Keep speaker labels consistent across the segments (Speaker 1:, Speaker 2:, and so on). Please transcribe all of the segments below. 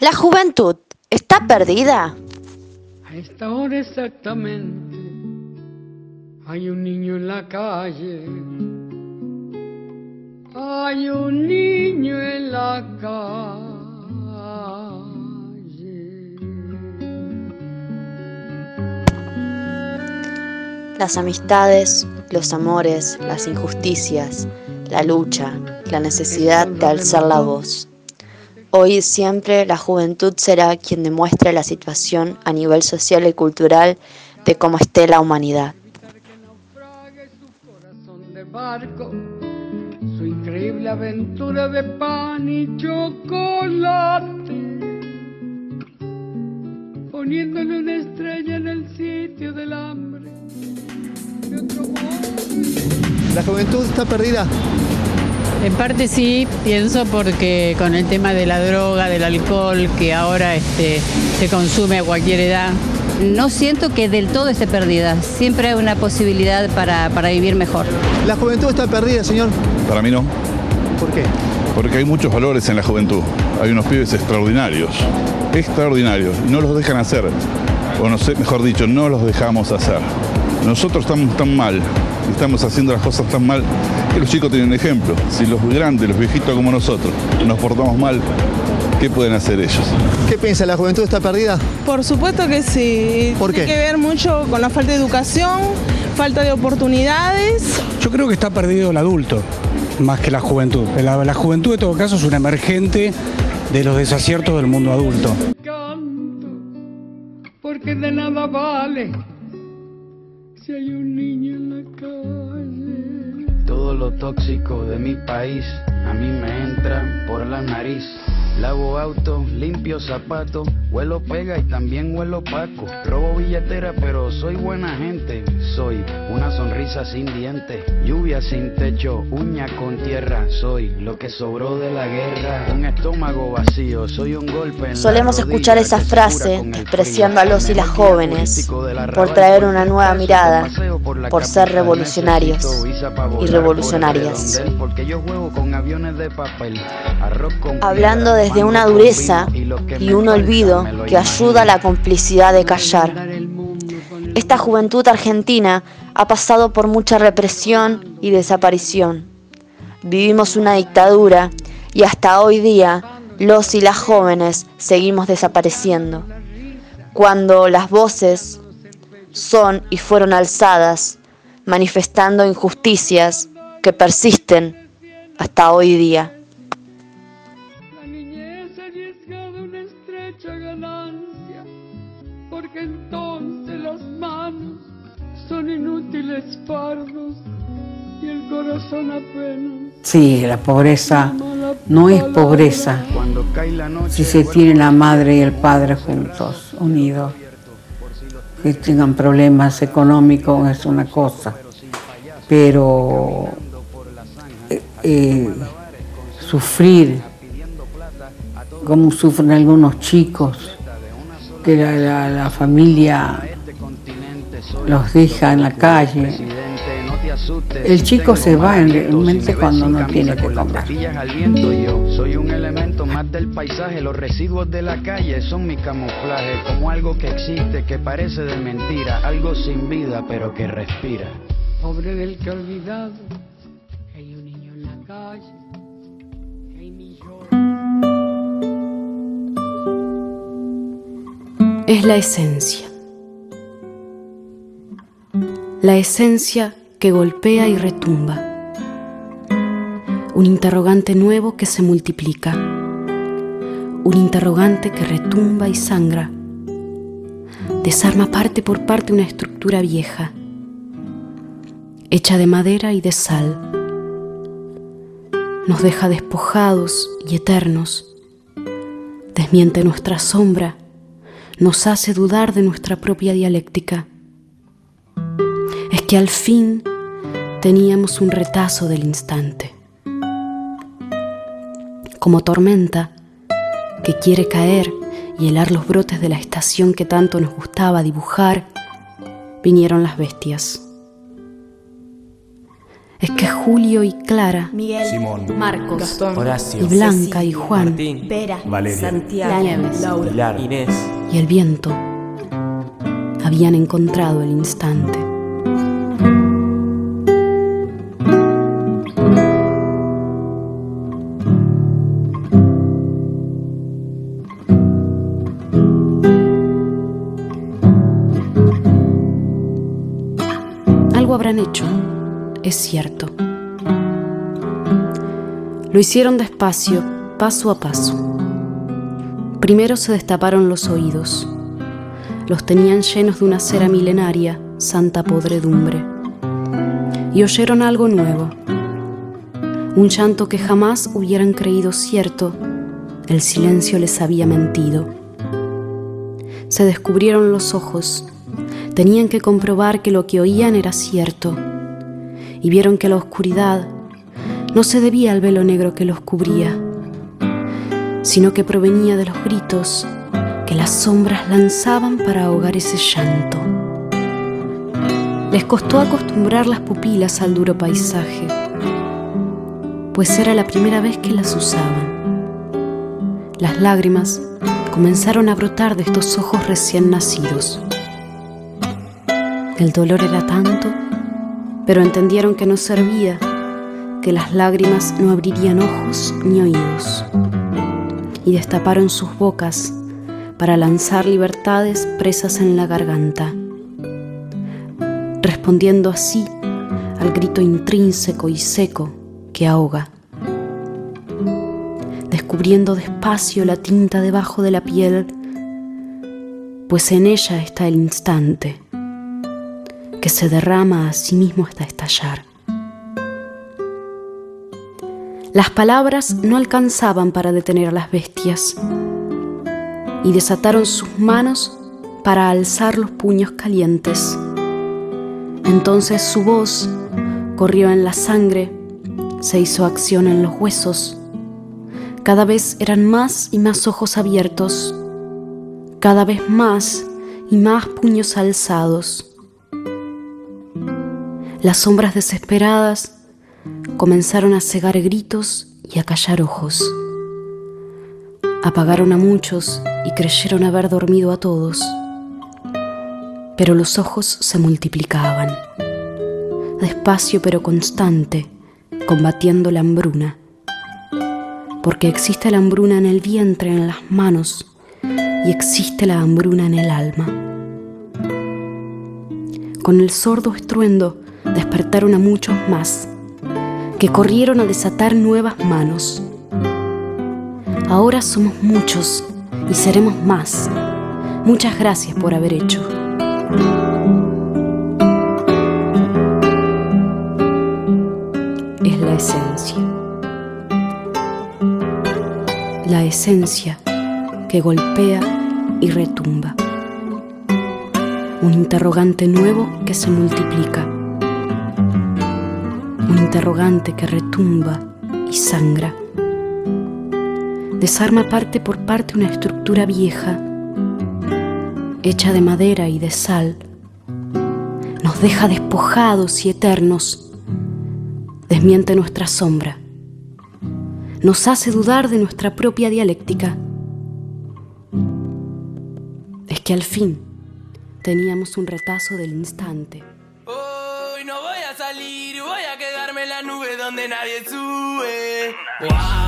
Speaker 1: La juventud está perdida.
Speaker 2: A esta hora exactamente hay un niño en la calle. Hay un niño en la calle.
Speaker 1: Las amistades, los amores, las injusticias, la lucha, la necesidad de alzar la voz. Hoy siempre la juventud será quien demuestre la situación a nivel social y cultural de cómo esté la humanidad.
Speaker 2: Poniéndole una estrella en el sitio del hambre.
Speaker 3: ¿La juventud está perdida?
Speaker 4: En parte sí, pienso porque con el tema de la droga, del alcohol, que ahora este, se consume a cualquier edad.
Speaker 5: No siento que del todo esté perdida. Siempre hay una posibilidad para, para vivir mejor.
Speaker 3: ¿La juventud está perdida, señor?
Speaker 6: Para mí no.
Speaker 3: ¿Por qué?
Speaker 6: Porque hay muchos valores en la juventud. Hay unos pibes extraordinarios. Extraordinarios. Y no los dejan hacer. O no sé, mejor dicho, no los dejamos hacer. Nosotros estamos tan mal, estamos haciendo las cosas tan mal, que los chicos tienen ejemplo. Si los grandes, los viejitos como nosotros, nos portamos mal, ¿qué pueden hacer ellos?
Speaker 3: ¿Qué piensa? ¿La juventud está perdida?
Speaker 7: Por supuesto que sí.
Speaker 3: ¿Por
Speaker 7: Tiene
Speaker 3: qué?
Speaker 7: que ver mucho con la falta de educación, falta de oportunidades.
Speaker 8: Yo creo que está perdido el adulto, más que la juventud. La, la juventud, en todo caso, es un emergente de los desaciertos del mundo adulto.
Speaker 2: Canto, porque de nada vale si hay un niño en la calle.
Speaker 9: Todo lo tóxico de mi país a mí me entra por la nariz. Lavo auto, limpio zapatos, huelo pega y también huelo paco. Robo billetera, pero soy buena gente. Soy una sonrisa sin dientes, lluvia sin techo, uña con tierra. Soy lo que sobró de la guerra. Un estómago vacío, soy un golpe en la
Speaker 1: Solemos
Speaker 9: rodilla
Speaker 1: escuchar esa frase despreciando a los y las jóvenes por traer una nueva mirada,
Speaker 9: por la
Speaker 1: ser revolucionarios y revolucionarias.
Speaker 9: redondel, Porque de
Speaker 1: una dureza
Speaker 9: y
Speaker 1: un olvido que ayuda a la complicidad de callar.
Speaker 2: Esta
Speaker 1: juventud argentina ha pasado por mucha represión y desaparición. Vivimos una dictadura y hasta hoy día los y las jóvenes seguimos desapareciendo. Cuando las voces son y fueron alzadas, manifestando injusticias que persisten hasta hoy día.
Speaker 10: Sí, la pobreza no es pobreza si se tiene la madre y el padre juntos, unidos. Que tengan problemas económicos es una cosa, pero eh, eh, sufrir como sufren algunos chicos, que la familia los deja en la calle. El chico se va en- realmente cuando no tiene que
Speaker 9: yo soy un elemento más del paisaje, los residuos de la calle son mi camuflaje, como algo que existe, que parece de mentira, algo sin vida pero que respira.
Speaker 2: Pobre del que olvidado, hay un niño en la calle, que hay millones.
Speaker 11: es la esencia. La esencia que golpea y retumba. Un interrogante nuevo que se multiplica. Un interrogante que retumba y sangra. Desarma parte por parte una estructura vieja, hecha de madera y de sal. Nos deja despojados y eternos. Desmiente nuestra sombra nos hace dudar de nuestra propia dialéctica. Es que al fin teníamos un retazo del instante. Como tormenta que quiere caer y helar los brotes de la estación que tanto nos gustaba dibujar, vinieron las bestias. es que Julio y Clara,
Speaker 12: Miguel,
Speaker 9: Simón,
Speaker 11: Marcos,
Speaker 12: Gastón,
Speaker 9: Horacio,
Speaker 11: y Blanca y Juan,
Speaker 9: Martín,
Speaker 12: Vera,
Speaker 9: Valeria,
Speaker 12: Santiago,
Speaker 11: Nieves,
Speaker 12: Laura,
Speaker 9: Pilar, Inés.
Speaker 11: y el viento habían encontrado el instante. Hecho, es cierto. Lo hicieron despacio, paso a paso. Primero se destaparon los oídos. Los tenían llenos de una cera milenaria, santa podredumbre. Y oyeron algo nuevo. Un llanto que jamás hubieran creído cierto. El silencio les había mentido. Se descubrieron los ojos. Tenían que comprobar que lo que oían era cierto. Y vieron que la oscuridad no se debía al velo negro que los cubría, sino que provenía de los gritos que las sombras lanzaban para ahogar ese llanto. Les costó acostumbrar las pupilas al duro paisaje, pues era la primera vez que las usaban. Las lágrimas comenzaron a brotar de estos ojos recién nacidos. El dolor era tanto, pero entendieron que no servía, que las lágrimas no abrirían ojos ni oídos, y destaparon sus bocas para lanzar libertades presas en la garganta, respondiendo así al grito intrínseco y seco que ahoga, descubriendo despacio la tinta debajo de la piel, pues en ella está el instante que se derrama a sí mismo hasta estallar. Las palabras no alcanzaban para detener a las bestias y desataron sus manos para alzar los puños calientes. Entonces su voz corrió en la sangre, se hizo acción en los huesos. Cada vez eran más y más ojos abiertos, cada vez más y más puños alzados. Las sombras desesperadas comenzaron a cegar gritos y a callar ojos. Apagaron a muchos y creyeron haber dormido a todos. Pero los ojos se multiplicaban, despacio pero constante, combatiendo la hambruna. Porque existe la hambruna en el vientre, en las manos, y existe la hambruna en el alma. Con el sordo estruendo despertaron a muchos más, que corrieron a desatar nuevas manos. Ahora somos muchos y seremos más. Muchas gracias por haber hecho. Es la esencia. La esencia que golpea y retumba. Un interrogante nuevo que se multiplica. Interrogante que retumba y sangra. Desarma parte por parte una estructura vieja, hecha de madera y de sal. Nos deja despojados y eternos. Desmiente nuestra sombra. Nos hace dudar de nuestra propia dialéctica. Es que al fin teníamos un retazo del instante.
Speaker 13: Nadie sube.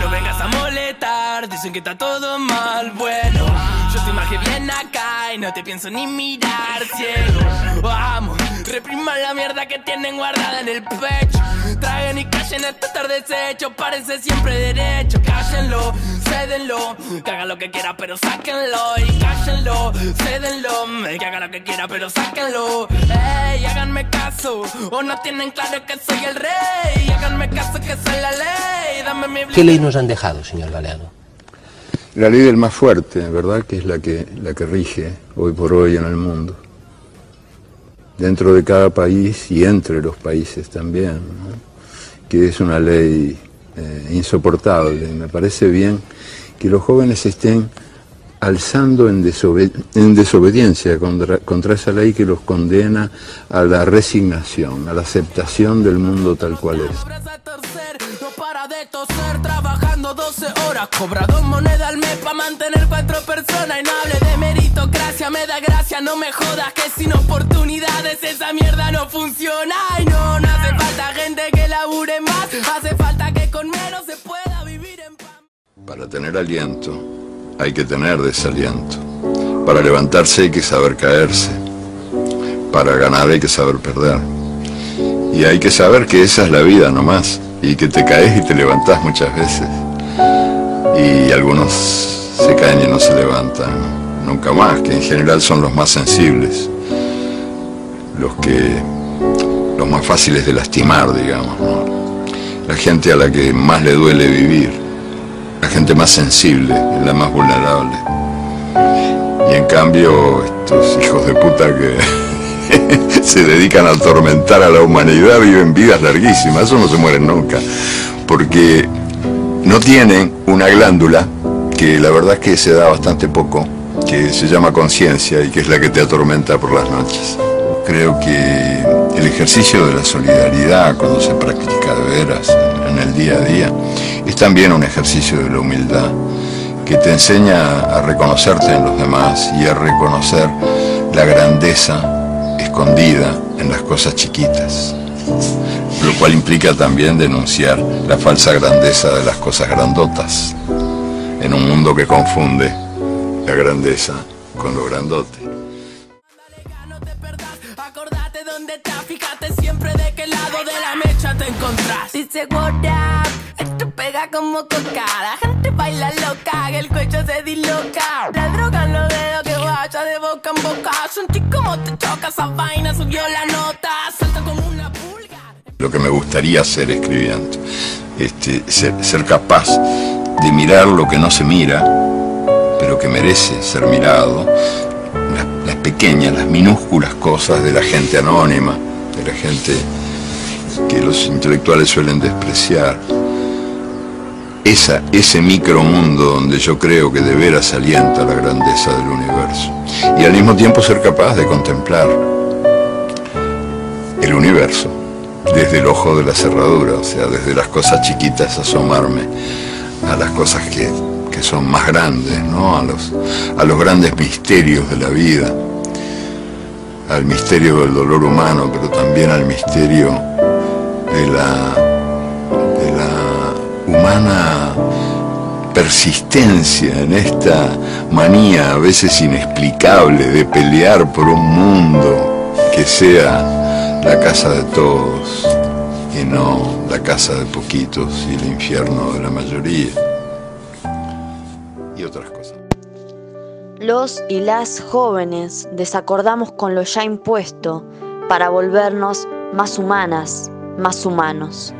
Speaker 13: No vengas a molestar, dicen que está todo mal. Bueno, yo estoy más que bien acá y no te pienso ni mirar ciego. Vamos, repriman la mierda que tienen guardada en el pecho. Traigan y callen esto estar deshecho, parece siempre derecho. Cállenlo, cédenlo, que haga lo que quiera, pero sáquenlo. Y cállenlo, cédenlo, que haga lo que quiera, pero sáquenlo. Ey, háganme caso, o no tienen claro que soy el rey. Háganme caso que soy la ley, dame mi
Speaker 14: ¿Qué ley nos han dejado, señor Galeano?
Speaker 15: La ley del más fuerte, ¿verdad? Que es la que, la que rige hoy por hoy en el mundo. Dentro de cada país y entre los países también, ¿no? que es una ley eh, insoportable. Me parece bien que los jóvenes estén alzando en, desobe- en desobediencia contra, contra esa ley que los condena a la resignación, a la aceptación del mundo tal cual es.
Speaker 13: No para de toser, trabajando 12 horas. Cobra dos monedas al mes para mantener cuatro personas. Y no hable de meritocracia, me da gracia, no me jodas. Que sin oportunidades esa mierda no funciona. Y no, no hace falta gente que labure más. Hace falta que
Speaker 15: Para tener aliento hay que tener desaliento. Para levantarse hay que saber caerse. Para ganar hay que saber perder. Y hay que saber que esa es la vida nomás. Y que te caes y te levantás muchas veces. Y algunos se caen y no se levantan nunca más, que en general son los más sensibles. Los que. los más fáciles de lastimar, digamos. ¿no? La gente a la que más le duele vivir. La gente más sensible, la más vulnerable. Y en cambio, estos hijos de puta que se dedican a atormentar a la humanidad viven vidas larguísimas, eso no se mueren nunca, porque no tienen una glándula que la verdad es que se da bastante poco, que se llama conciencia y que es la que te atormenta por las noches. Creo que el ejercicio de la solidaridad cuando se practica de veras en el día a día. Es también un ejercicio de la humildad que te enseña a reconocerte en los demás y a reconocer la grandeza escondida en las cosas chiquitas, lo cual implica también denunciar la falsa grandeza de las cosas grandotas, en un mundo que confunde la grandeza con lo grandote.
Speaker 13: Te encontrás. Dice what up, esto pega como coca, la gente baila loca, que el cuello se disloca. La droga en los dedos que vaya de boca en boca, sentí como te choca esa vaina, subió la nota, salta como una pulga.
Speaker 15: Lo que me gustaría hacer escribiendo, este, ser, ser capaz de mirar lo que no se mira, pero que merece ser mirado, las, las pequeñas, las minúsculas cosas de la gente anónima, de la gente que los intelectuales suelen despreciar. Esa, ese micromundo donde yo creo que de veras alienta la grandeza del universo. Y al mismo tiempo ser capaz de contemplar el universo desde el ojo de la cerradura, o sea, desde las cosas chiquitas asomarme a las cosas que, que son más grandes, ¿no? A los, a los grandes misterios de la vida, al misterio del dolor humano, pero también al misterio de la, de la humana persistencia en esta manía a veces inexplicable de pelear por un mundo que sea la casa de todos y no la casa de poquitos y el infierno de la mayoría y otras cosas.
Speaker 1: Los y las jóvenes desacordamos con lo ya impuesto para volvernos más humanas, más humanos.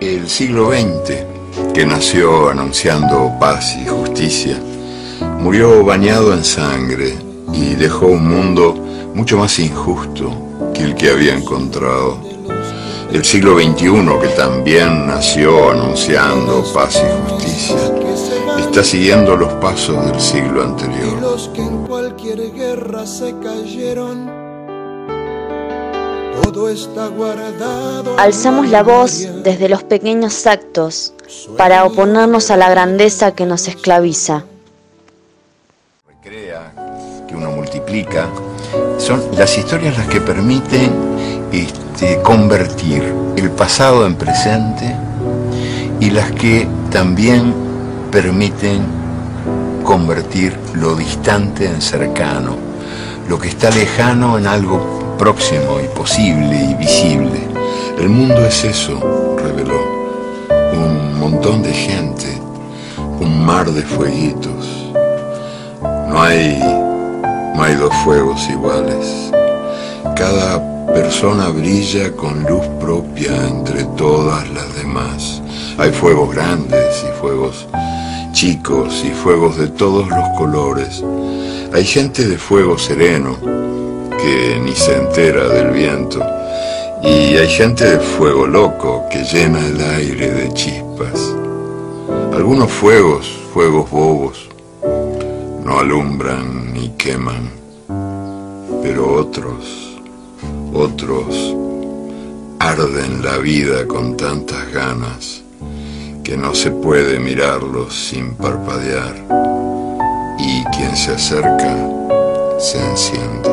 Speaker 15: El siglo XX, que nació anunciando paz y justicia, murió bañado en sangre y dejó un mundo mucho más injusto que el que había encontrado. El siglo XXI, que también nació anunciando paz y justicia, está siguiendo los pasos del siglo anterior.
Speaker 12: Cualquier guerra se cayeron, todo está guardado.
Speaker 1: Alzamos la voz desde los pequeños actos para oponernos a la grandeza que nos esclaviza.
Speaker 15: que uno multiplica, son las historias las que permiten este, convertir el pasado en presente y las que también permiten convertir lo distante en cercano, lo que está lejano en algo próximo y posible y visible. El mundo es eso, reveló, un montón de gente, un mar de fueguitos. No hay, no hay dos fuegos iguales. Cada persona brilla con luz propia entre todas las demás. Hay fuegos grandes y fuegos chicos y fuegos de todos los colores. Hay gente de fuego sereno que ni se entera del viento. Y hay gente de fuego loco que llena el aire de chispas. fuegos, fuegos bobos, no alumbran ni queman, pero otros, otros arden la vida con tantas ganas que no se puede mirarlos sin parpadear y quien se acerca se enciende.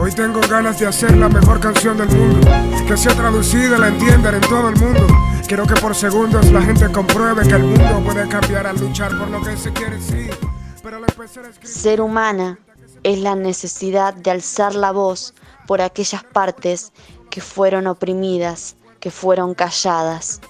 Speaker 9: Hoy tengo ganas de hacer la mejor canción del mundo, que sea traducida y la entiendan en todo el mundo. Quiero que por segundos la gente compruebe que el mundo puede cambiar al luchar por lo que se quiere, sí. Pero empezar a escribir...
Speaker 1: Ser humana es la necesidad de alzar la voz por aquellas partes que fueron oprimidas, que fueron calladas.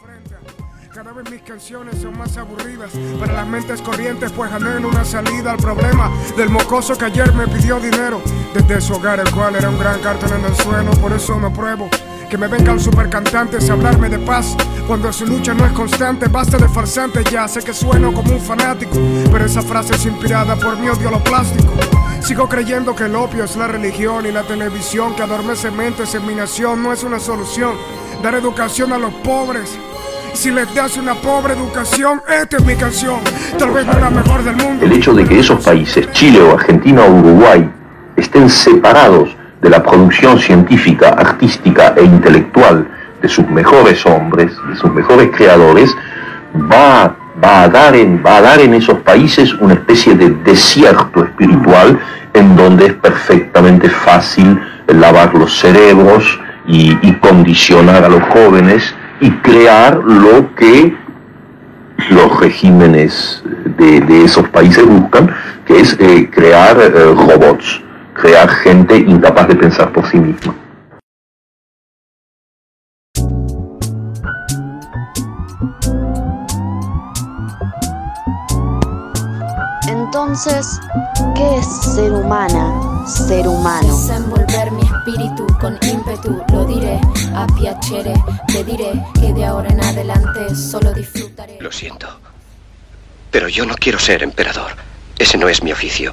Speaker 9: Cada vez mis canciones son más aburridas para las mentes corrientes, pues anhelo una salida al problema del mocoso que ayer me pidió dinero desde su hogar, el cual era un gran cartón en el suelo. Por eso me pruebo que me vengan supercantantes a hablarme de paz cuando su lucha no es constante. Basta de farsante ya, sé que sueno como un fanático, pero esa frase es inspirada por mi odio a lo plástico. Sigo creyendo que el opio es la religión y la televisión que adormece mentes en mi nación no es una solución. Dar educación a los pobres. Si les das una pobre educación, esta es mi canción. Tal vez no la mejor del mundo.
Speaker 16: El hecho de que esos países, Chile o Argentina o Uruguay, estén separados de la producción científica, artística e intelectual de sus mejores hombres, de sus mejores creadores, va, a, dar en, va a dar en esos países una especie de desierto espiritual en donde es perfectamente fácil lavar los cerebros y, condicionar a los jóvenes y crear lo que los regímenes de, de esos países buscan, que es eh, crear eh, robots, crear gente incapaz de pensar por sí misma.
Speaker 1: Entonces, ¿qué es ser humana, ser humano?
Speaker 17: Desenvolver mi espíritu con ímpetu, lo diré a piacere, te diré que de ahora en adelante solo disfrutaré.
Speaker 14: Lo siento. Pero yo no quiero ser emperador. Ese no es mi oficio.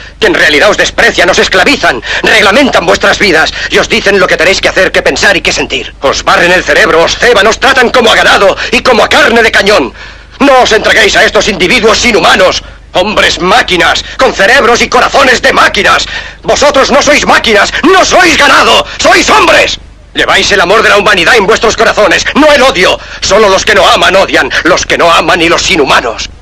Speaker 14: que en realidad os desprecian, os esclavizan, reglamentan vuestras vidas y os dicen lo que tenéis que hacer, que pensar y que sentir. Os barren el cerebro, os ceban, os tratan como a ganado y como a carne de cañón. No os entreguéis a estos individuos inhumanos. Hombres máquinas, con cerebros y corazones de máquinas. Vosotros no sois máquinas, no sois ganado, sois hombres. Lleváis el amor de la humanidad en vuestros corazones, no el odio. Solo los que no aman odian, los que no aman y los inhumanos.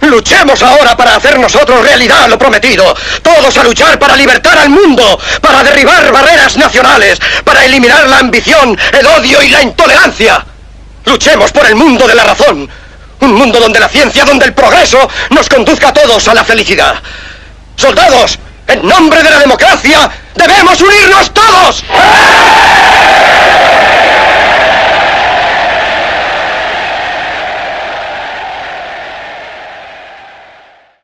Speaker 14: Luchemos ahora para hacer nosotros realidad lo prometido. Todos a luchar para libertar al mundo, para derribar barreras nacionales, para eliminar la ambición, el odio y la intolerancia. Luchemos por el mundo de la razón. Un mundo donde la ciencia, donde el progreso nos conduzca a todos a la felicidad. Soldados, en nombre de la democracia, debemos unirnos todos.